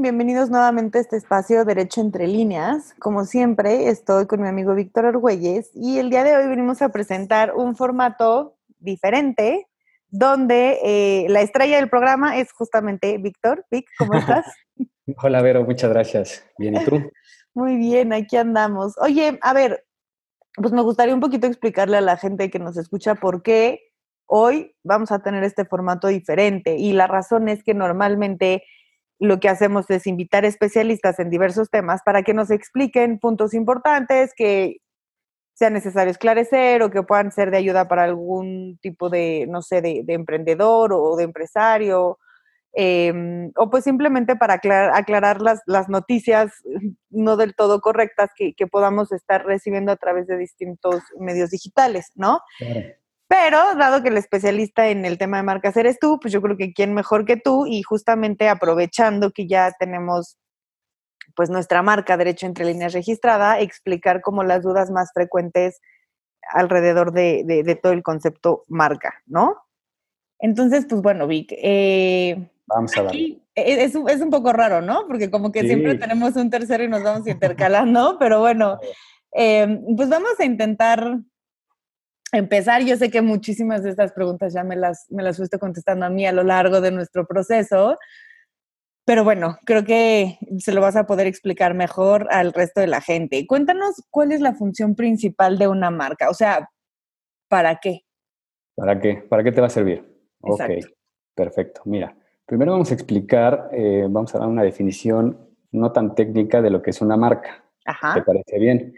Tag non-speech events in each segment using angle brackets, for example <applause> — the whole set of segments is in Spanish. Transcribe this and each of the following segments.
Bienvenidos nuevamente a este espacio Derecho entre líneas. Como siempre, estoy con mi amigo Víctor Argüelles y el día de hoy venimos a presentar un formato diferente donde eh, la estrella del programa es justamente Víctor. Vic, ¿cómo <laughs> estás? Hola, Vero, muchas gracias. Bien, ¿y tú? Muy bien, aquí andamos. Oye, a ver, pues me gustaría un poquito explicarle a la gente que nos escucha por qué hoy vamos a tener este formato diferente. Y la razón es que normalmente lo que hacemos es invitar especialistas en diversos temas para que nos expliquen puntos importantes que sea necesario esclarecer o que puedan ser de ayuda para algún tipo de, no sé, de, emprendedor o de empresario, em, o pues simplemente para aclarar, las, las, noticias <laughs> no del todo correctas que, que, podamos estar recibiendo a través de distintos medios digitales, ¿no? Pero dado que el especialista en el tema de marcas eres tú, pues yo creo que quién mejor que tú y justamente aprovechando que ya tenemos pues nuestra marca Derecho entre líneas registrada, explicar como las dudas más frecuentes alrededor de, todo el concepto marca, ¿no? Entonces, pues bueno, Vic, eh, Vamos a ver. E, es, es, un poco raro, ¿no? Porque como que siempre tenemos un tercero y nos vamos intercalando, pero bueno, <laughs> eh, pues vamos a intentar empezar, yo sé que muchísimas de estas preguntas ya me las, me las fuiste contestando a mí a lo largo de nuestro proceso, pero bueno, creo que se lo vas a poder explicar mejor al resto de la gente. Cuéntanos cuál es la función principal de una marca, o sea, ¿para qué? ¿Para qué? ¿Para qué te va a servir? Ok, perfecto. Mira, primero vamos a explicar, eh, vamos a dar una definición no tan técnica de lo que es una marca. Ajá. ¿Te parece bien?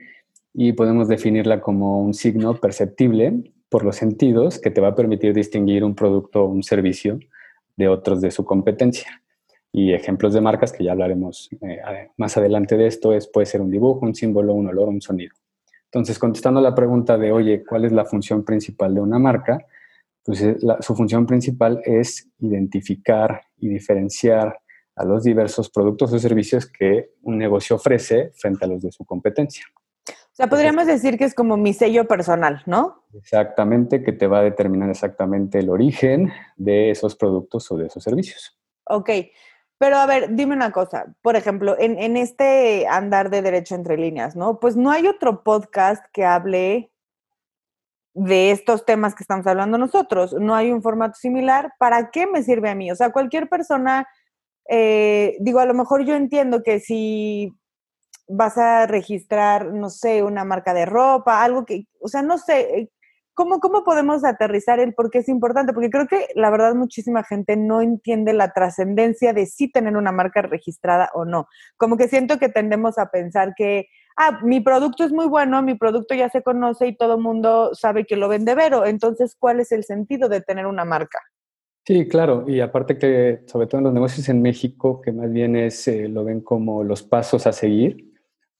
Y podemos definirla como un signo perceptible por los sentidos que te va a permitir distinguir un producto o un servicio de otros de su competencia. Y ejemplos de marcas que ya hablaremos eh, más adelante de esto es puede ser un dibujo, un símbolo, un olor, un sonido. Entonces, contestando la pregunta de, oye, ¿cuál es la función principal de una marca? Pues eh, su función principal es identificar y diferenciar a los diversos productos o servicios que un negocio ofrece frente a los de su competencia. Sea, podríamos decir que es como mi sello personal, ¿no? Exactamente, que te va a determinar exactamente el origen de esos productos o de esos servicios. Ok, pero a ver, dime una cosa, por ejemplo, en, en este andar de derecho entre líneas, ¿no? Pues no hay otro podcast que hable de estos temas que estamos hablando nosotros. No hay un formato similar. ¿Para qué me sirve a mí? O sea, cualquier persona, eh, digo, a lo mejor yo entiendo que si vas a registrar, no sé, una marca de ropa, algo que, o sea, no sé, eh, ¿cómo, cómo podemos aterrizar el por qué es importante? Porque creo que la verdad muchísima gente no entiende la trascendencia de si tener una marca registrada o no. Como que siento que tendemos a pensar que, ah, mi producto es muy bueno, mi producto ya se conoce y todo el mundo sabe que lo vende Vero, entonces, ¿cuál es el sentido de tener una marca? Sí, claro, y aparte que sobre todo en los negocios en México, que más bien es, eh, lo ven como los pasos a seguir,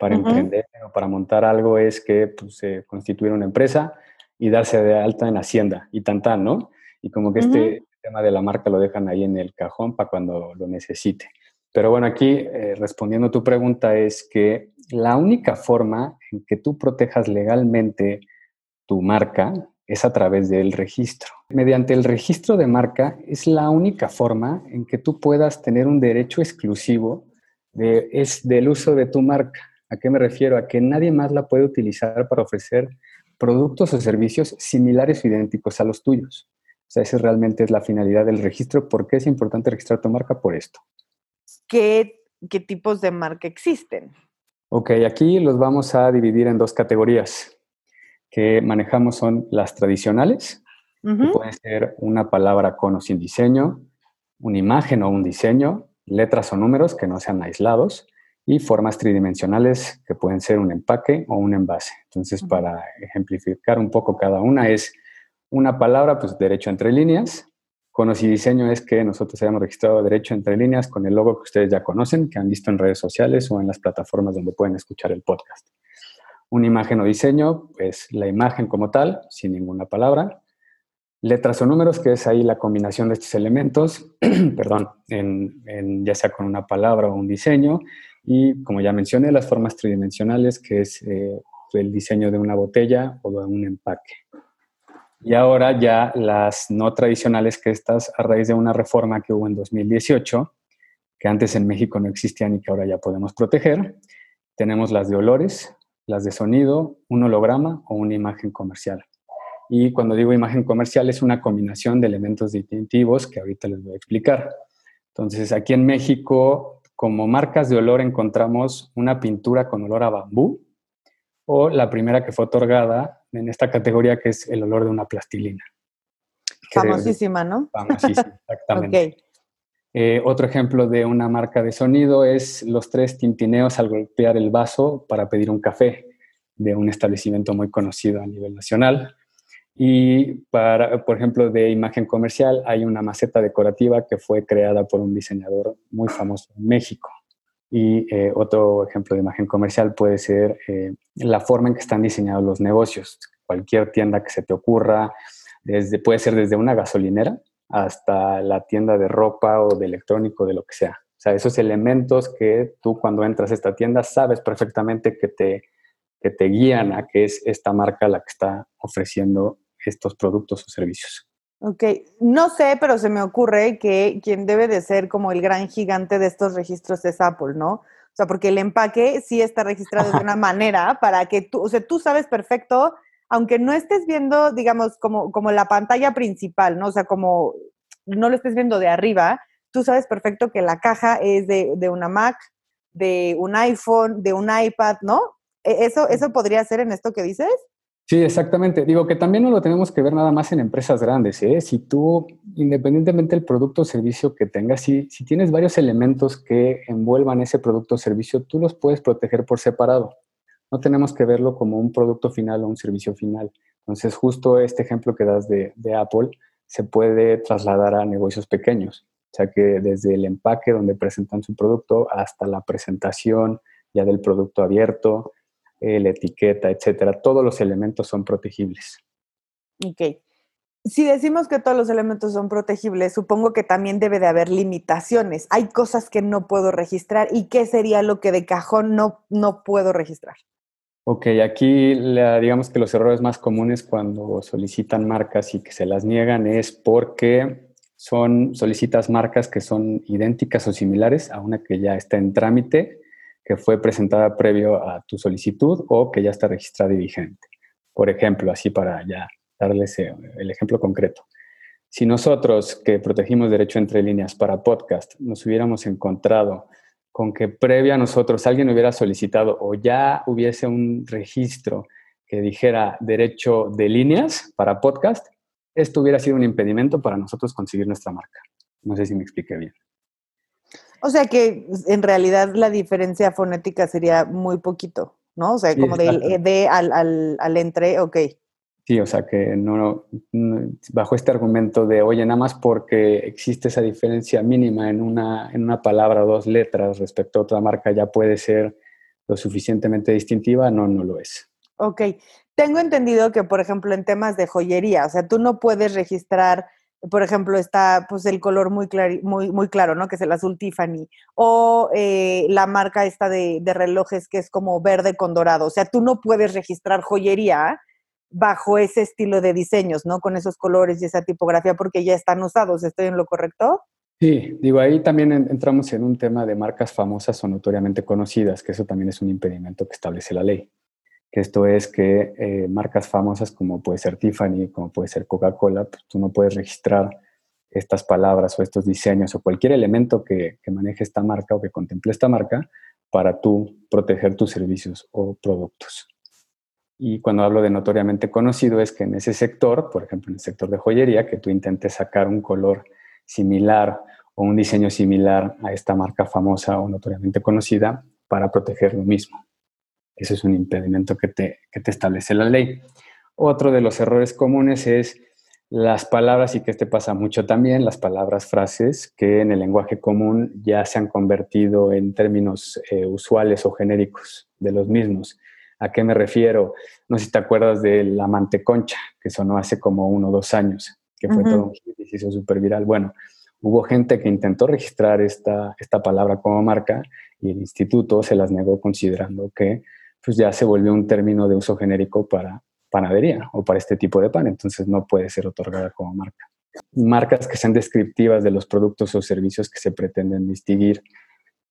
para emprender o para montar algo es que pues, constituir una empresa y darse de alta en Hacienda y tan tan, ¿no? Y como que este tema de la marca lo dejan ahí en el cajón para cuando lo necesite. Pero bueno, aquí eh, respondiendo a tu pregunta es que la única forma en que tú protejas legalmente tu marca es a través del registro. Mediante el registro de marca es la única forma en que tú puedas tener un derecho exclusivo de, es del uso de tu marca. ¿A qué me refiero? A que nadie más la puede utilizar para ofrecer productos o servicios similares o idénticos a los tuyos. O sea, esa realmente es la finalidad del registro. ¿Por qué es importante registrar tu marca? Por esto. ¿Qué, qué tipos de marca existen? Ok, aquí los vamos a dividir en dos categorías que manejamos son las tradicionales, puede ser una palabra con o sin diseño, una imagen o un diseño, letras o números que no sean aislados, y formas tridimensionales que pueden ser un empaque o un envase. Entonces, para ejemplificar un poco cada una, es una palabra, pues derecho entre líneas. Conocí diseño es que nosotros hayamos registrado derecho entre líneas con el logo que ustedes ya conocen, que han visto en redes sociales o en las plataformas donde pueden escuchar el podcast. Una imagen o diseño, pues la imagen como tal, sin ninguna palabra. Letras o números, que es ahí la combinación de estos elementos, <clears throat> perdón, ya sea con una palabra o un diseño y como ya mencioné, las formas tridimensionales, que es eh, el diseño de una botella o de un empaque. Y ahora ya las no tradicionales, que estas a raíz de una reforma que hubo en 2018, que antes en México no existían y que ahora ya podemos proteger. Tenemos las de olores, las de sonido, un holograma o una imagen comercial. Y cuando digo imagen comercial es una combinación de elementos distintivos que ahorita les voy a explicar. Entonces, aquí en México, como marcas de olor encontramos una pintura con olor a bambú o la primera que fue otorgada en esta categoría que es el olor de una plastilina. Famosísima, ¿no? Famosísima, <laughs> exactamente. Eh, otro ejemplo de una marca de sonido es los tres tintineos al golpear el vaso para pedir un café de un establecimiento muy conocido a nivel nacional. Y para, por ejemplo, de imagen comercial hay una maceta decorativa que fue creada por un diseñador muy famoso en México. Y eh, otro ejemplo de imagen comercial puede ser eh, la forma en que están diseñados los negocios. Cualquier tienda que se te ocurra, desde, puede ser desde una gasolinera hasta la tienda de ropa o de electrónico, de lo que sea. O sea, esos elementos que tú cuando entras a esta tienda sabes perfectamente que te que te guían a que es esta marca la que está ofreciendo estos productos o servicios. Ok, no sé, pero se me ocurre que quien debe de ser como el gran gigante de estos registros es Apple, ¿no? O sea, porque el empaque sí está registrado de una <laughs> manera para que tú, o sea, tú sabes perfecto, aunque no estés viendo, digamos, como, como la pantalla principal, ¿no? O sea, como no lo estés viendo de arriba, tú sabes perfecto que la caja es de, de una Mac, de un iPhone, de un iPad, ¿no? ¿E-, ¿Eso, ¿Eso podría ser en esto que dices? Sí, exactamente. Digo que también no lo tenemos que ver nada más en empresas grandes. ¿eh? Si tú, independientemente del producto o servicio que tengas, si, si tienes varios elementos que envuelvan ese producto o servicio, tú los puedes proteger por separado. No tenemos que verlo como un producto final o un servicio final. Entonces, justo este ejemplo que das de, de Apple se puede trasladar a negocios pequeños. O sea que desde el empaque donde presentan su producto hasta la presentación ya del producto abierto, la etiqueta, etcétera. Todos los elementos son protegibles. Ok. Si decimos que todos los elementos son protegibles, supongo que también debe de haber limitaciones. Hay cosas que no puedo registrar y qué sería lo que de cajón no, no puedo registrar. Ok, aquí digamos que los errores más comunes cuando solicitan marcas y que se las niegan es porque son solicitas marcas que son idénticas o similares a una que ya está en trámite que fue presentada previo a tu solicitud o que ya está registrada y vigente. Por ejemplo, así para ya darles eh, el ejemplo concreto. Si nosotros que protegimos derecho entre líneas para podcast nos hubiéramos encontrado con que previo a nosotros alguien hubiera solicitado o ya hubiese un registro que dijera derecho de líneas para podcast, esto hubiera sido un impedimento para nosotros conseguir nuestra marca. No sé si me expliqué bien. O sea que en realidad la diferencia fonética sería muy poquito, ¿no? O sea, como del de al, al, al, entre, ok. Sí, o sea que no, bajo este argumento de, oye, nada más porque existe esa diferencia mínima en una, en una palabra o dos letras respecto a otra marca ya puede ser lo suficientemente distintiva, no, no lo es. Ok. Tengo entendido que, por ejemplo, en temas de joyería, o sea, tú no puedes registrar por ejemplo, está pues el color muy, muy, muy claro, ¿no? Que es el azul Tiffany. O eh, la marca esta de, relojes que es como verde con dorado. O sea, tú no puedes registrar joyería bajo ese estilo de diseños, ¿no? Con esos colores y esa tipografía porque ya están usados. ¿Estoy en lo correcto? Sí, digo, ahí también entramos en un tema de marcas famosas o notoriamente conocidas, que eso también es un impedimento que establece la ley que esto es que eh, marcas famosas como puede ser Tiffany, como puede ser Coca-Cola, pues tú no puedes registrar estas palabras o estos diseños o cualquier elemento que, que maneje esta marca o que contemple esta marca para tú proteger tus servicios o productos. Y cuando hablo de notoriamente conocido es que en ese sector, por ejemplo en el sector de joyería, que tú intentes sacar un color similar o un diseño similar a esta marca famosa o notoriamente conocida para proteger lo mismo. Ese es un impedimento que te, te establece la ley. Otro de los errores comunes es las palabras, y que este pasa mucho también, las palabras frases que en el lenguaje común ya se han convertido en términos eh, usuales o genéricos de los mismos. ¿A qué me refiero? No sé si te acuerdas de la manteconcha, que sonó hace como uno o dos años, que fue todo un hit y se hizo súper viral. Bueno, hubo gente que intentó registrar esta, esta palabra como marca y el instituto se las negó considerando que pues ya se volvió un término de uso genérico para panadería o para este tipo de pan, entonces no puede ser otorgada como marca. marcas que sean descriptivas de los productos o servicios que se pretenden distinguir.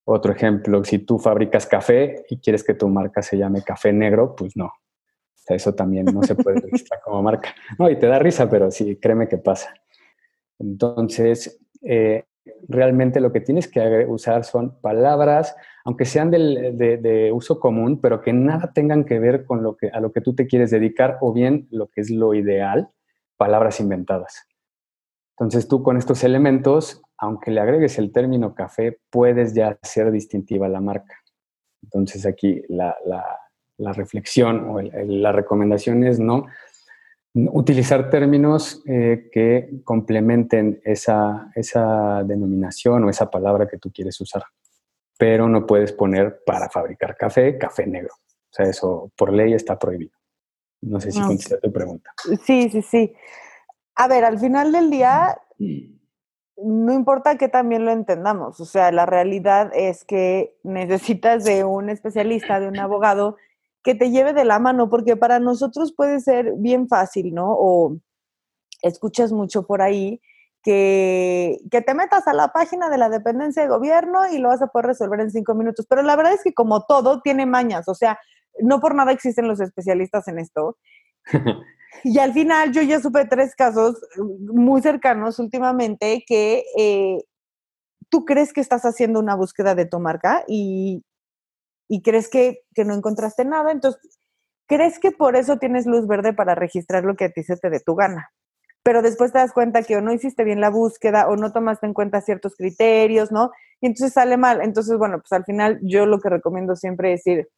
Otro ejemplo, si tú fabricas café y quieres que tu marca se llame café negro, pues no. O sea, eso también no se puede registrar como marca. No, y te da risa, pero sí, créeme que pasa. Entonces, eh, realmente lo que tienes que usar son palabras, aunque sean de, uso común, pero que nada tengan que ver con lo que, a lo que tú te quieres dedicar o bien lo que es lo ideal, palabras inventadas. Entonces tú con estos elementos, aunque le agregues el término café, puedes ya hacer distintiva la marca. Entonces aquí la, reflexión o la recomendación es no utilizar términos eh, que complementen esa, esa denominación o esa palabra que tú quieres usar. Pero no puedes poner para fabricar café, café negro. O sea, eso por ley está prohibido. No sé si contesté tu pregunta. Sí, sí, sí. A ver, al final del día, no importa que también lo entendamos. O sea, la realidad es que necesitas de un especialista, de un abogado que te lleve de la mano, porque para nosotros puede ser bien fácil, ¿no? O escuchas mucho por ahí que, que, te metas a la página de la dependencia de gobierno y lo vas a poder resolver en cinco minutos. Pero la verdad es que como todo tiene mañas, o sea, no por nada existen los especialistas en esto. <laughs> y al final yo ya supe tres casos muy cercanos últimamente que eh, tú crees que estás haciendo una búsqueda de tu marca y, y crees que, no encontraste nada, entonces crees que por eso tienes luz verde para registrar lo que a ti se te dé tu gana. Pero después te das cuenta que o no hiciste bien la búsqueda o no tomaste en cuenta ciertos criterios, ¿no? Y entonces sale mal. Entonces, bueno, pues al final yo lo que recomiendo siempre es ir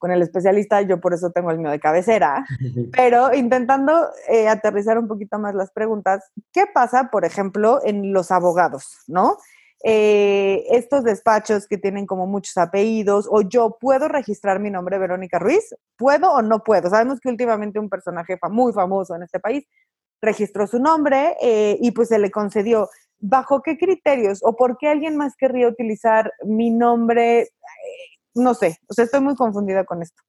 con el especialista, yo por eso tengo el mío de cabecera, <laughs> pero intentando eh, aterrizar un poquito más las preguntas, ¿qué pasa, por ejemplo, en los abogados, ¿no? Eh, estos despachos que tienen como muchos apellidos, o yo puedo registrar mi nombre Verónica Ruiz, ¿puedo o no puedo? Sabemos que últimamente un personaje muy famoso en este país registró su nombre eh, y pues se le concedió. ¿Bajo qué criterios o por qué alguien más querría utilizar mi nombre? Eh, no sé, o sea, estoy muy confundida con esto.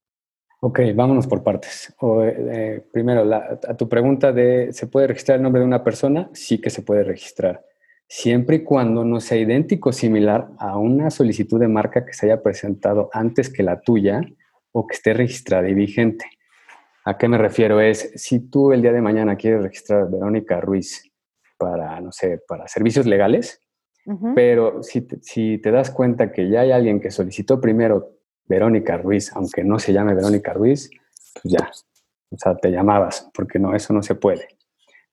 Ok, vámonos por partes. primero, a tu pregunta de, ¿se puede registrar el nombre de una persona? Sí que se puede registrar siempre y cuando no sea idéntico o similar a una solicitud de marca que se haya presentado antes que la tuya o que esté registrada y vigente. ¿A qué me refiero? Es, si tú el día de mañana quieres registrar a Verónica Ruiz para, no sé, para servicios legales, pero si te, si te das cuenta que ya hay alguien que solicitó primero Verónica Ruiz, aunque no se llame Verónica Ruiz, pues ya, o sea, te llamabas, porque no, eso no se puede.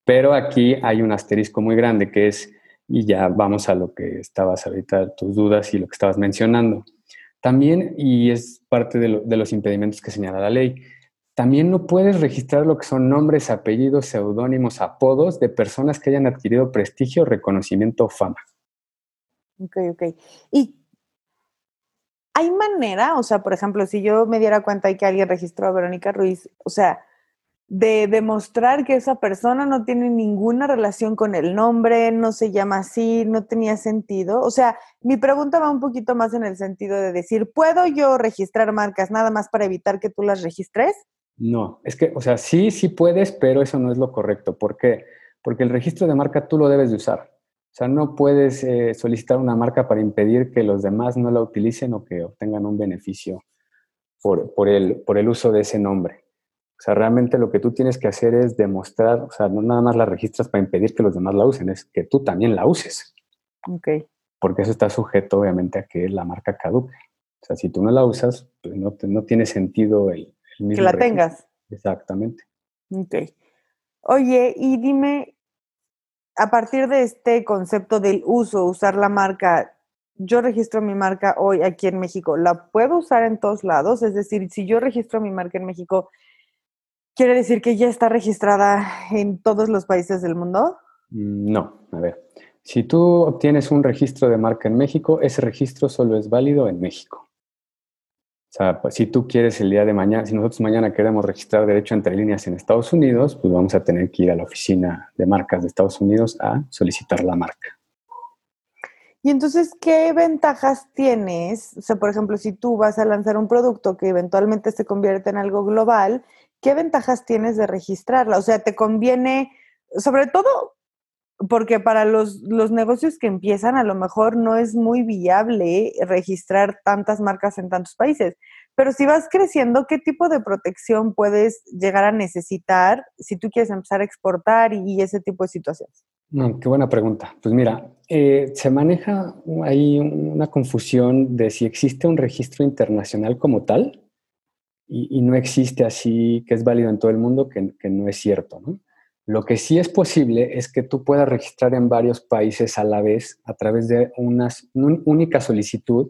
Pero aquí hay un asterisco muy grande que es y ya vamos a lo que estabas ahorita, tus dudas y lo que estabas mencionando. También, y es parte de, los impedimentos que señala la ley, también no puedes registrar lo que son nombres, apellidos, seudónimos, apodos de personas que hayan adquirido prestigio, reconocimiento o fama. Ok, ok. ¿Y hay manera, o sea, por ejemplo, si yo me diera cuenta que alguien registró a Verónica Ruiz, o sea, de demostrar que esa persona no tiene ninguna relación con el nombre, no se llama así, no tenía sentido. O sea, mi pregunta va un poquito más en el sentido de decir, ¿puedo yo registrar marcas nada más para evitar que tú las registres? No, es que, o sea, sí, sí puedes, pero eso no es lo correcto. ¿Por qué? Porque el registro de marca tú lo debes de usar. O sea, no puedes eh, solicitar una marca para impedir que los demás no la utilicen o que obtengan un beneficio por, por, el, por el uso de ese nombre. O sea, realmente lo que tú tienes que hacer es demostrar, o sea, no nada más la registras para impedir que los demás la usen, es que tú también la uses. Ok. Porque eso está sujeto, obviamente, a que la marca caduque. O sea, si tú no la usas, pues no, no tiene sentido el. Que la tengas. Exactamente. Ok. Oye, y dime, a partir de este concepto del uso, usar la marca, yo registro mi marca hoy aquí en México, ¿la puedo usar en todos lados? Es decir, si yo registro mi marca en México, ¿Quiere decir que ya está registrada en todos los países del mundo? Mm, no, a ver. Si tú obtienes un registro de marca en México, ese registro solo es válido en México. O sea, pues, si tú quieres el día de mañana, si nosotros mañana queremos registrar derecho entre líneas en Estados Unidos, pues vamos a tener que ir a la oficina de marcas de Estados Unidos a solicitar la marca. Y entonces, ¿qué ventajas tienes? O sea, por ejemplo, si tú vas a lanzar un producto que eventualmente se convierte en algo global, ¿qué ventajas tienes de registrarla? O sea, te conviene, sobre todo, porque para los, los, negocios que empiezan a lo mejor no es muy viable registrar tantas marcas en tantos países. Pero si vas creciendo, ¿qué tipo de protección puedes llegar a necesitar si tú quieres empezar a exportar y, ese tipo de situaciones? qué buena pregunta. Pues mira, eh, se maneja ahí una confusión de si existe un registro internacional como tal y, no existe así que es válido en todo el mundo, que no es cierto, ¿no? Lo que sí es posible es que tú puedas registrar en varios países a la vez a través de una única solicitud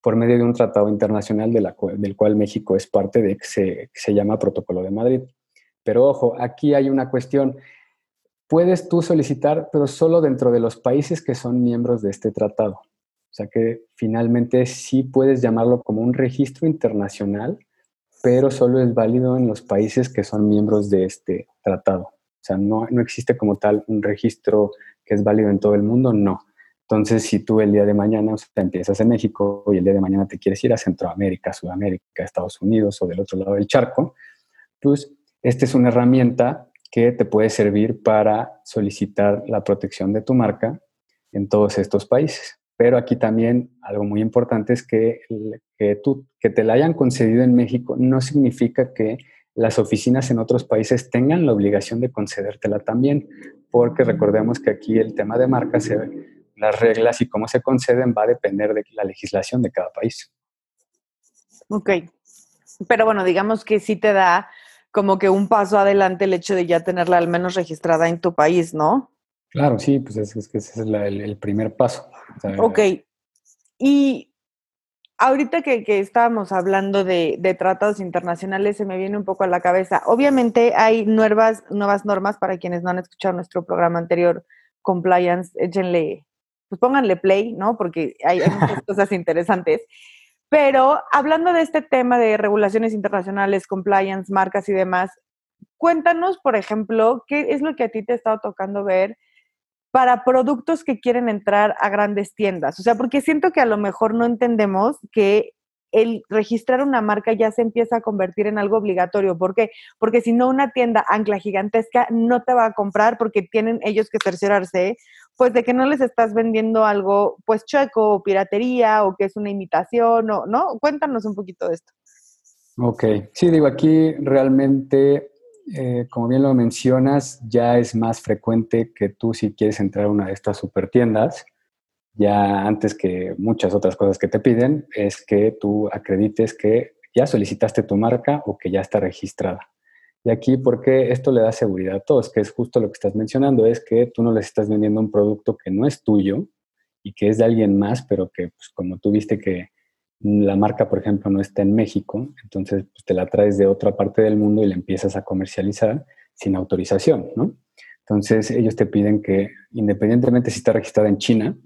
por medio de un tratado internacional del cual México es parte de, que se, se llama Protocolo de Madrid. Pero ojo, aquí hay una cuestión. Puedes tú solicitar, pero solo dentro de los países que son miembros de este tratado. O sea que finalmente sí puedes llamarlo como un registro internacional, pero solo es válido en los países que son miembros de este tratado. O sea, no, no existe como tal un registro que es válido en todo el mundo, no. Entonces, si tú el día de mañana o empiezas en México y el día de mañana te quieres ir a Centroamérica, Sudamérica, Estados Unidos o del otro lado del charco, pues esta es una herramienta que te puede servir para solicitar la protección de tu marca en todos estos países. Pero aquí también algo muy importante es que, que, tú, que te la hayan concedido en México no significa que las oficinas en otros países tengan la obligación de concedértela también, porque recordemos que aquí el tema de marcas, las reglas y cómo se conceden va a depender de la legislación de cada país. Ok, pero bueno, digamos que sí te da como que un paso adelante el hecho de ya tenerla al menos registrada en tu país, ¿no? Claro, sí, pues es, que ese es el, primer paso. ok, y ahorita que, estábamos hablando de, tratados internacionales, se me viene un poco a la cabeza. Obviamente hay nuevas, nuevas normas para quienes no han escuchado nuestro programa anterior, Compliance, échenle, pues pónganle play, ¿no? Porque hay, hay muchas <laughs> cosas interesantes. Pero hablando de este tema de regulaciones internacionales, compliance, marcas y demás, cuéntanos, por ejemplo, qué es lo que a ti te ha estado tocando ver para productos que quieren entrar a grandes tiendas. O sea, porque siento que a lo mejor no entendemos que el registrar una marca ya se empieza a convertir en algo obligatorio. ¿Por qué? Porque si no, una tienda ancla gigantesca no te va a comprar porque tienen ellos que cerciorarse, pues de que no les estás vendiendo algo, pues chueco o piratería o que es una imitación o, ¿no? Cuéntanos un poquito de esto. Ok, sí, digo, aquí realmente eh, como bien lo mencionas, ya es más frecuente que tú si quieres entrar a una de estas super tiendas, ya antes que muchas otras cosas que te piden, es que tú acredites que ya solicitaste tu marca o que ya está registrada. Y aquí, porque esto le da seguridad a todos, que es justo lo que estás mencionando, es que tú no les estás vendiendo un producto que no es tuyo y que es de alguien más, pero que, pues, como tú viste que la marca, por ejemplo, no está en México, entonces pues, te la traes de otra parte del mundo y la empiezas a comercializar sin autorización, ¿no? Entonces ellos te piden que, independientemente si está registrada en China,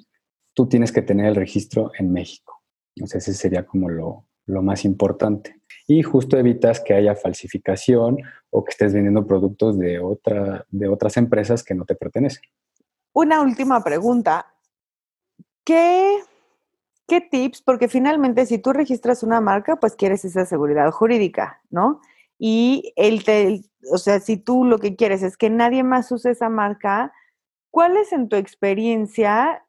tú tienes que tener el registro en México. Entonces ese sería como lo, lo más importante. Y justo evitas que haya falsificación o que estés vendiendo productos de, otra, de otras empresas que no te pertenecen. Una última pregunta. ¿Qué ¿Qué tips? Porque finalmente si tú registras una marca, pues quieres esa seguridad jurídica, ¿no? Y el, te, o sea, si tú lo que quieres es que nadie más use esa marca, ¿cuáles en tu experiencia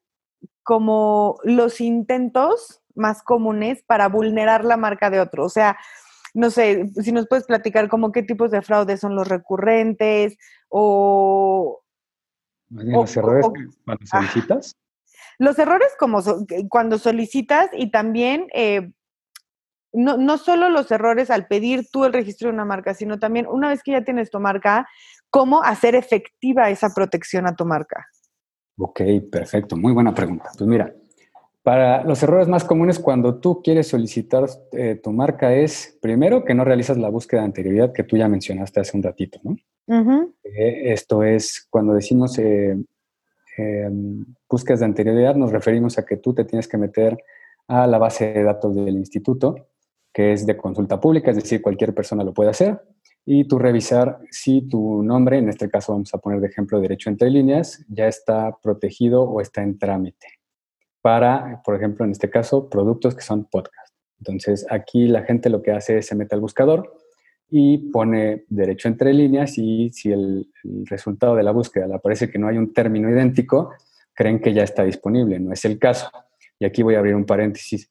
como los intentos más comunes para vulnerar la marca de otro? O sea, no sé, si nos puedes platicar como qué tipos de fraudes son los recurrentes o... los errores cuando solicitas. Los errores como cuando solicitas y también eh, no, no solo los errores al pedir tú el registro de una marca, sino también una vez que ya tienes tu marca, cómo hacer efectiva esa protección a tu marca. Ok, perfecto. Muy buena pregunta. Pues mira, para los errores más comunes cuando tú quieres solicitar eh, tu marca es, primero, que no realizas la búsqueda de anterioridad que tú ya mencionaste hace un ratito, ¿no? Eh, esto es cuando decimos eh, búsquedas de anterioridad, nos referimos a que tú te tienes que meter a la base de datos del instituto, que es de consulta pública, es decir, cualquier persona lo puede hacer, y tú revisar si tu nombre, en este caso vamos a poner de ejemplo derecho entre líneas, ya está protegido o está en trámite para, por ejemplo, en este caso, productos que son podcast. Entonces, aquí la gente lo que hace es se mete al buscador, y pone derecho entre líneas y si el, resultado de la búsqueda le aparece que no hay un término idéntico, creen que ya está disponible. No es el caso. Y aquí voy a abrir un paréntesis.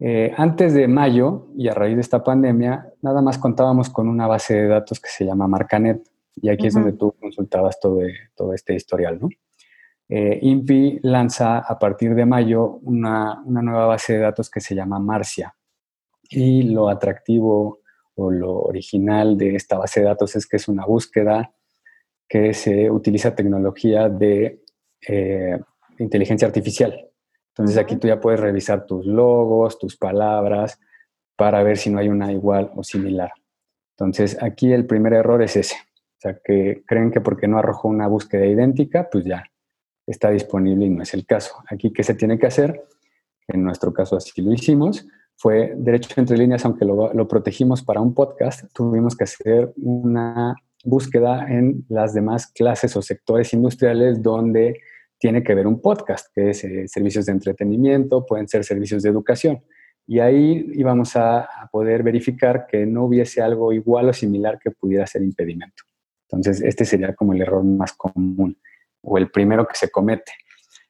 Eh, antes de mayo y a raíz de esta pandemia, nada más contábamos con una base de datos que se llama Marcanet. Y aquí es donde tú consultabas todo, todo este historial, ¿no? Eh, INPI lanza a partir de mayo una, una, nueva base de datos que se llama Marcia. Y lo atractivo o lo original de esta base de datos es que es una búsqueda que se utiliza tecnología de eh, inteligencia artificial. Entonces aquí tú ya puedes revisar tus logos, tus palabras, para ver si no hay una igual o similar. Entonces aquí el primer error es ese. O sea, que creen que porque no arrojó una búsqueda idéntica, pues ya está disponible y no es el caso. Aquí, ¿qué se tiene que hacer? En nuestro caso así lo hicimos. Fue derecho entre líneas, aunque lo, lo protegimos para un podcast, tuvimos que hacer una búsqueda en las demás clases o sectores industriales donde tiene que ver un podcast, que es eh, servicios de entretenimiento, pueden ser servicios de educación. Y ahí íbamos a, poder verificar que no hubiese algo igual o similar que pudiera ser impedimento. Entonces, este sería como el error más común o el primero que se comete.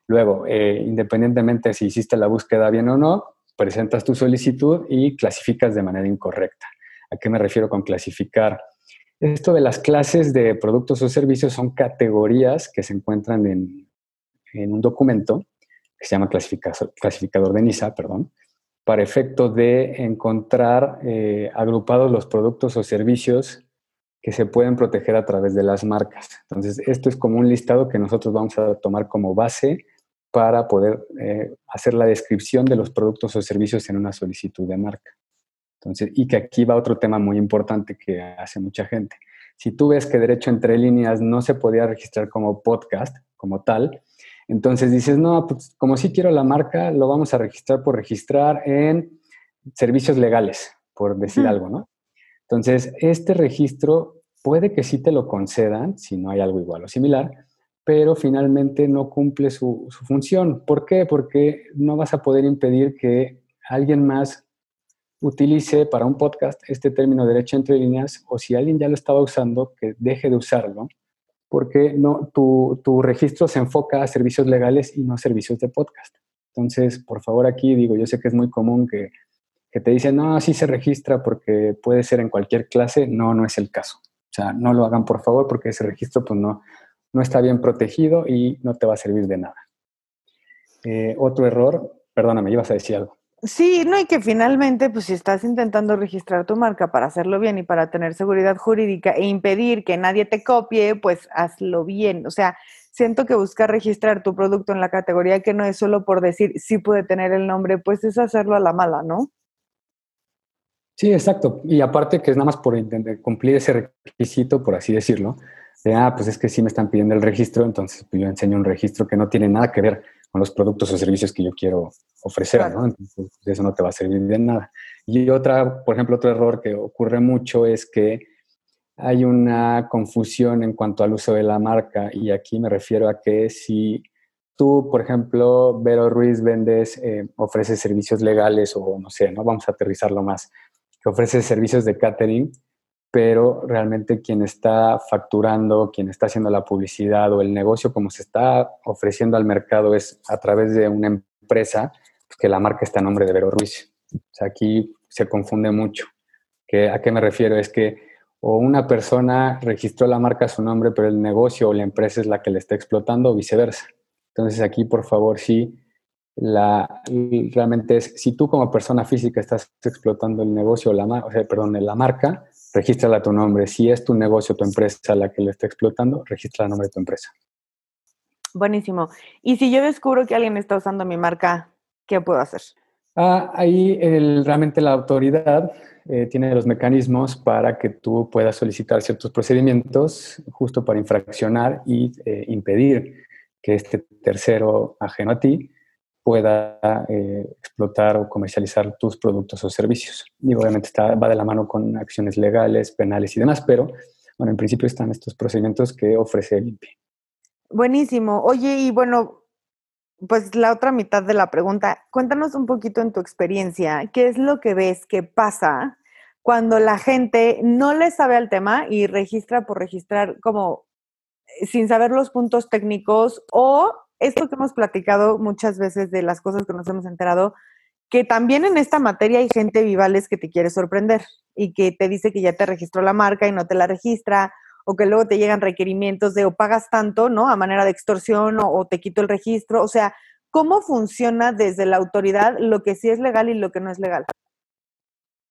Luego, eh, independientemente si hiciste la búsqueda bien o no, presentas tu solicitud y clasificas de manera incorrecta. ¿A qué me refiero con clasificar? Esto de las clases de productos o servicios son categorías que se encuentran en, en un documento que se llama clasificador, de NISA, perdón, para efecto de encontrar eh, agrupados los productos o servicios que se pueden proteger a través de las marcas. Entonces, esto es como un listado que nosotros vamos a tomar como base para poder eh, hacer la descripción de los productos o servicios en una solicitud de marca. Entonces, y que aquí va otro tema muy importante que hace mucha gente. Si tú ves que derecho entre líneas no se podía registrar como podcast, como tal, entonces dices, no, pues como sí quiero la marca, lo vamos a registrar por registrar en servicios legales, por decir algo, ¿no? Entonces, este registro puede que sí te lo concedan, si no hay algo igual o similar, pero finalmente no cumple su, su función. ¿Por qué? Porque no vas a poder impedir que alguien más utilice para un podcast este término derecho entre líneas o si alguien ya lo estaba usando, que deje de usarlo porque no, tu, tu, registro se enfoca a servicios legales y no a servicios de podcast. Entonces, por favor, aquí digo, yo sé que es muy común que, que te dicen, no, sí se registra porque puede ser en cualquier clase. No, no es el caso. O sea, no lo hagan, por favor, porque ese registro pues, no, no está bien protegido y no te va a servir de nada. Eh, otro error, perdóname, ibas a decir algo. Sí, no, y que finalmente, pues si estás intentando registrar tu marca para hacerlo bien y para tener seguridad jurídica e impedir que nadie te copie, pues hazlo bien. O sea, siento que buscar registrar tu producto en la categoría que no es solo por decir sí puede tener el nombre, pues es hacerlo a la mala, ¿no? Sí, exacto. Y aparte que es nada más por cumplir ese requisito, por así decirlo, de, ah, pues es que sí me están pidiendo el registro, entonces pues yo enseño un registro que no tiene nada que ver con los productos o servicios que yo quiero ofrecer, ¿no? Entonces, eso no te va a servir de nada. Y otra, por ejemplo, otro error que ocurre mucho es que hay una confusión en cuanto al uso de la marca y aquí me refiero a que si tú, por ejemplo, Vero Ruiz vendes, eh, ofreces servicios legales o no sé, ¿no? Vamos a aterrizarlo más, que ofreces servicios de catering, pero realmente quien está facturando, quien está haciendo la publicidad o el negocio como se está ofreciendo al mercado es a través de una empresa, pues que la marca está a nombre de Vero Ruiz. O sea, aquí se confunde mucho. ¿Que, ¿A qué me refiero? Es que o una persona registró la marca a su nombre, pero el negocio o la empresa es la que le está explotando o viceversa. Entonces aquí, por favor, sí, la, realmente es, si tú como persona física estás explotando el negocio, la, o sea, perdón, la marca, regístrala tu nombre. Si es tu negocio, tu empresa la que le está explotando, registra el nombre de tu empresa. Buenísimo. Y si yo descubro que alguien está usando mi marca, ¿qué puedo hacer? Ah, ahí realmente la autoridad eh, tiene los mecanismos para que tú puedas solicitar ciertos procedimientos justo para infraccionar y eh, impedir que este tercero ajeno a ti pueda eh, explotar o comercializar tus productos o servicios. Y obviamente está, va de la mano con acciones legales, penales y demás, pero bueno, en principio están estos procedimientos que ofrece el INPI. Buenísimo. Oye, y bueno, pues la otra mitad de la pregunta, cuéntanos un poquito en tu experiencia, ¿qué es lo que ves que pasa cuando la gente no le sabe al tema y registra por registrar como eh, sin saber los puntos técnicos o esto que hemos platicado muchas veces de las cosas que nos hemos enterado, que también en esta materia hay gente vivales que te quiere sorprender y que te dice que ya te registró la marca y no te la registra, o que luego te llegan requerimientos de o pagas tanto, ¿no? A manera de extorsión o, o te quito el registro. O sea, ¿cómo funciona desde la autoridad lo que sí es legal y lo que no es legal?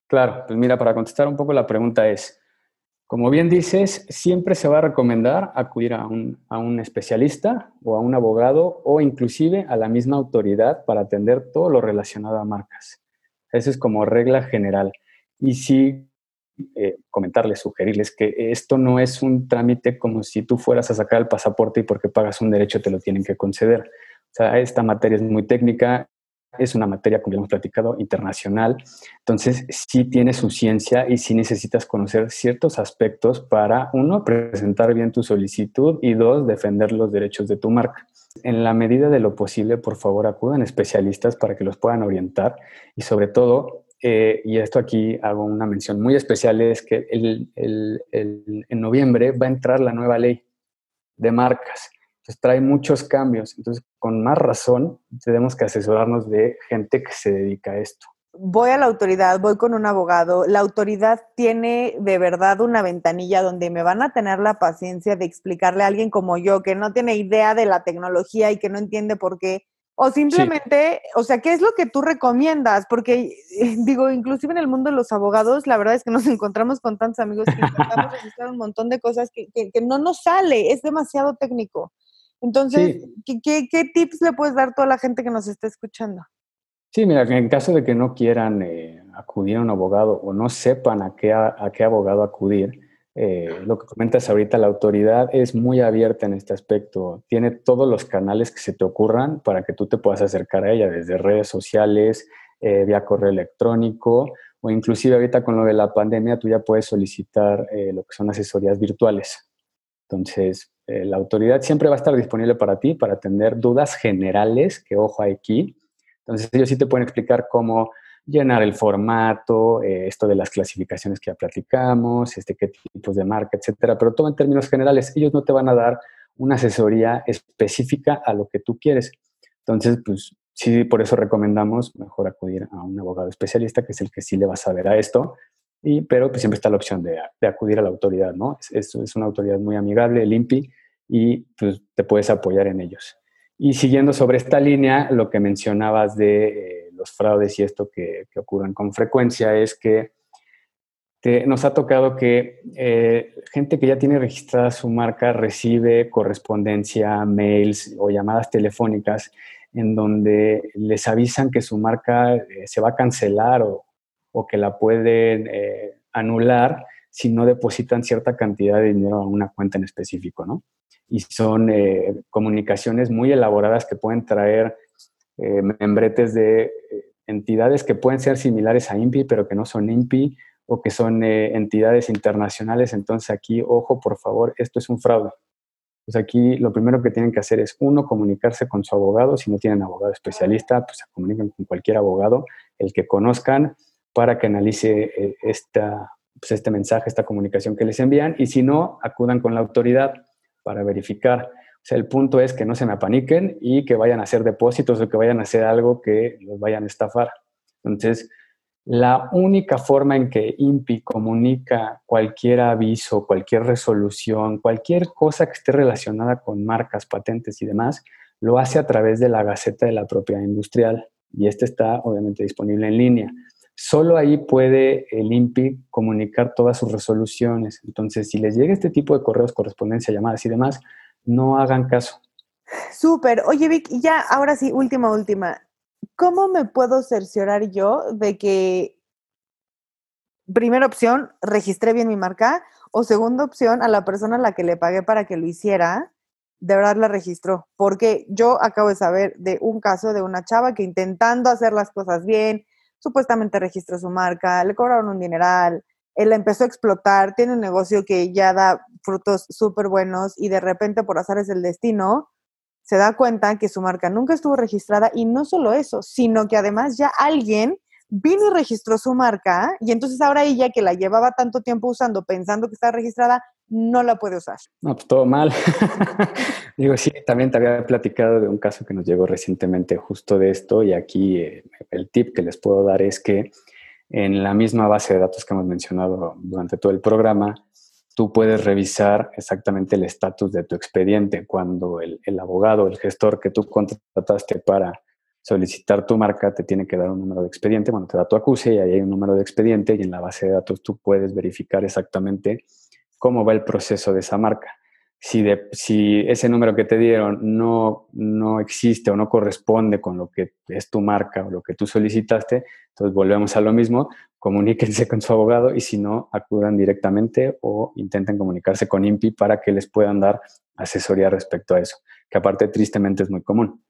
Claro, pues mira, para contestar un poco la pregunta es, como bien dices, siempre se va a recomendar acudir a un, especialista o a un abogado o inclusive a la misma autoridad para atender todo lo relacionado a marcas. Eso es como regla general. Y sí, eh, comentarles, sugerirles que esto no es un trámite como si tú fueras a sacar el pasaporte y porque pagas un derecho te lo tienen que conceder. O sea, esta materia es muy técnica, es una materia, como ya hemos platicado, internacional. Entonces, sí tiene su ciencia y sí necesitas conocer ciertos aspectos para, uno, presentar bien tu solicitud y dos, defender los derechos de tu marca. En la medida de lo posible, por favor, acudan especialistas para que los puedan orientar y sobre todo, eh, y esto aquí hago una mención muy especial, es que en noviembre va a entrar la nueva ley de marcas trae muchos cambios. Entonces, con más razón, tenemos que asesorarnos de gente que se dedica a esto. Voy a la autoridad, voy con un abogado. La autoridad tiene de verdad una ventanilla donde me van a tener la paciencia de explicarle a alguien como yo, que no tiene idea de la tecnología y que no entiende por qué. O simplemente, o sea, ¿qué es lo que tú recomiendas? Porque, <laughs> digo, inclusive en el mundo de los abogados, la verdad es que nos <laughs> encontramos con tantos amigos que intentamos registrar un montón de cosas que, que no nos sale, es demasiado técnico. Entonces, ¿qué, tips le puedes dar a toda la gente que nos está escuchando? Sí, mira, en caso de que no quieran eh, acudir a un abogado o no sepan a qué, a, qué abogado acudir, eh, lo que comentas ahorita, la autoridad es muy abierta en este aspecto. Tiene todos los canales que se te ocurran para que tú te puedas acercar a ella, desde redes sociales, eh, vía correo electrónico, o inclusive ahorita con lo de la pandemia, tú ya puedes solicitar lo que son asesorías virtuales. Entonces, eh, la autoridad siempre va a estar disponible para ti, para atender dudas generales, que ojo aquí. Entonces, ellos sí te pueden explicar cómo llenar el formato, eh, esto de las clasificaciones que ya platicamos, este, qué tipos de marca, etcétera, pero todo en términos generales. Ellos no te van a dar una asesoría específica a lo que tú quieres. Entonces, pues sí, por eso recomendamos mejor acudir a un abogado especialista, que es el que sí le va a saber a esto, y, pero pues siempre está la opción de, acudir a la autoridad, ¿no? Es, es, una autoridad muy amigable, el INPI, y pues, te puedes apoyar en ellos. Y siguiendo sobre esta línea, lo que mencionabas de eh, los fraudes y esto que, que, ocurren con frecuencia es que nos ha tocado que eh, gente que ya tiene registrada su marca recibe correspondencia, mails o llamadas telefónicas en donde les avisan que su marca eh, se va a cancelar o, o que la pueden anular si no depositan cierta cantidad de dinero a una cuenta en específico, ¿no? y son eh, comunicaciones muy elaboradas que pueden traer eh, membretes de eh, entidades que pueden ser similares a INPI, pero que no son INPI o que son entidades internacionales. Entonces aquí, ojo, por favor, esto es un fraude. Pues aquí lo primero que tienen que hacer es, uno, comunicarse con su abogado. Si no tienen abogado especialista, pues se comunican con cualquier abogado, el que conozcan, para que analice esta, pues este mensaje, esta comunicación que les envían. Y si no, acudan con la autoridad para verificar. O sea, el punto es que no se me apaniquen y que vayan a hacer depósitos o que vayan a hacer algo que los vayan a estafar. Entonces, la única forma en que INPI comunica cualquier aviso, cualquier resolución, cualquier cosa que esté relacionada con marcas, patentes y demás, lo hace a través de la Gaceta de la Propiedad Industrial y este está obviamente disponible en línea. Solo ahí puede el INPI comunicar todas sus resoluciones. Entonces, si les llega este tipo de correos, correspondencia, llamadas y demás, no hagan caso. Súper. Oye, Vic, ya, ahora sí, última, última. ¿Cómo me puedo cerciorar yo de que, primera opción, registré bien mi marca? O segunda opción, a la persona a la que le pagué para que lo hiciera, de verdad la registró. Porque yo acabo de saber de un caso de una chava que intentando hacer las cosas bien, supuestamente registró su marca, le cobraron un dineral, él empezó a explotar, tiene un negocio que ya da frutos súper buenos y de repente por azar es el destino, se da cuenta que su marca nunca estuvo registrada y no solo eso, sino que además ya alguien vino y registró su marca y entonces ahora ella que la llevaba tanto tiempo usando pensando que está registrada, no la puede usar. No, pues todo mal. <laughs> <laughs> Digo, sí, también te había platicado de un caso que nos llegó recientemente justo de esto y aquí eh, el tip que les puedo dar es que en la misma base de datos que hemos mencionado durante todo el programa, tú puedes revisar exactamente el estatus de tu expediente cuando el, el abogado, el gestor que tú contrataste para solicitar tu marca te tiene que dar un número de expediente, bueno, te da tu acuse y ahí hay un número de expediente y en la base de datos tú puedes verificar exactamente cómo va el proceso de esa marca. Si, ese número que te dieron no, no existe o no corresponde con lo que es tu marca o lo que tú solicitaste, entonces volvemos a lo mismo, comuníquense con su abogado y si no, acudan directamente o intenten comunicarse con INPI para que les puedan dar asesoría respecto a eso, que aparte tristemente es muy común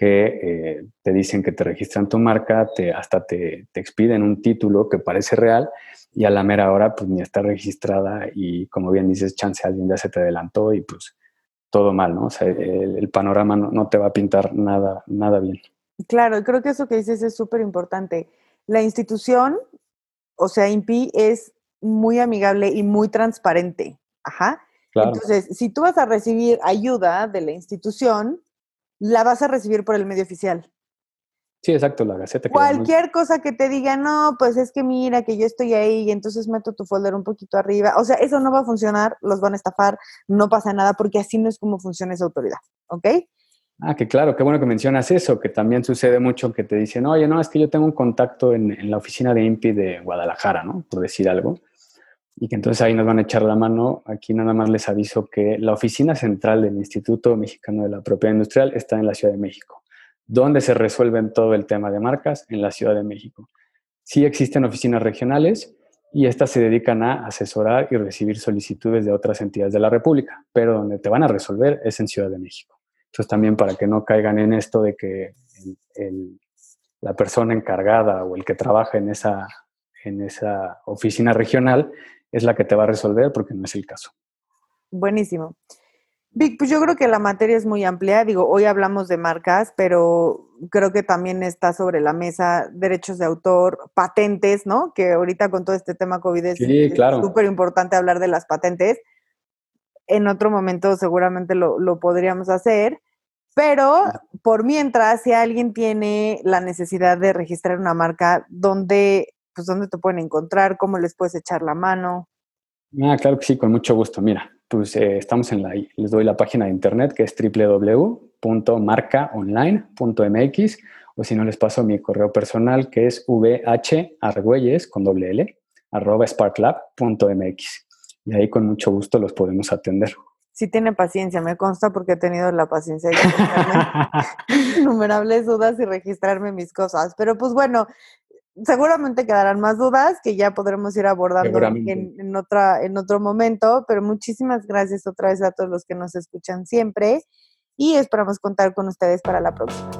que eh, te dicen que te registran tu marca, te, hasta te, te, expiden un título que parece real y a la mera hora pues ni está registrada y como bien dices, chance alguien ya se te adelantó y pues todo mal, ¿no? O sea, el, panorama no, te va a pintar nada, nada bien. Claro, creo que eso que dices es súper importante. La institución, o sea, INPI es muy amigable y muy transparente. Ajá. Entonces, si tú vas a recibir ayuda de la institución, la vas a recibir por el medio oficial. Sí, exacto, la Gaceta. Cualquier cosa que te diga, no, pues es que mira que yo estoy ahí y entonces meto tu folder un poquito arriba. O sea, eso no va a funcionar, los van a estafar, no pasa nada porque así no es como funciona esa autoridad, ¿ok? Ah, que claro, qué bueno que mencionas eso, que también sucede mucho que te dicen, oye, no, es que yo tengo un contacto en, en la oficina de INPI de Guadalajara, ¿no? Por decir algo y que entonces ahí nos van a echar la mano. Aquí nada más les aviso que la oficina central del Instituto Mexicano de la Propiedad Industrial está en la Ciudad de México. ¿Dónde se resuelven todo el tema de marcas? En la Ciudad de México. Sí existen oficinas regionales y estas se dedican a asesorar y recibir solicitudes de otras entidades de la República, pero donde te van a resolver es en Ciudad de México. Entonces también para que no caigan en esto de que la persona encargada o el que trabaja en esa, en esa oficina regional es la que te va a resolver porque no es el caso. Buenísimo. Vic, pues yo creo que la materia es muy amplia. Digo, hoy hablamos de marcas, pero creo que también está sobre la mesa derechos de autor, patentes, ¿no? Que ahorita con todo este tema COVID es súper importante hablar de las patentes. En otro momento seguramente lo, lo podríamos hacer, pero por mientras, si alguien tiene la necesidad de registrar una marca, ¿dónde pues dónde te pueden encontrar, cómo les puedes echar la mano. Ah, claro que sí, con mucho gusto. Mira, pues eh, estamos en la, les doy la página de internet que es www.marcaonline.mx o si no les paso mi correo personal que es vhargüelles con doble L arroba sparklab.mx y ahí con mucho gusto los podemos atender. Sí tiene paciencia, me consta porque he tenido la paciencia de <laughs> innumerables dudas y registrarme mis cosas. Pero pues bueno, seguramente quedarán más dudas que ya podremos ir abordando en, otra, en otro momento, pero muchísimas gracias otra vez a todos los que nos escuchan siempre y esperamos contar con ustedes para la próxima.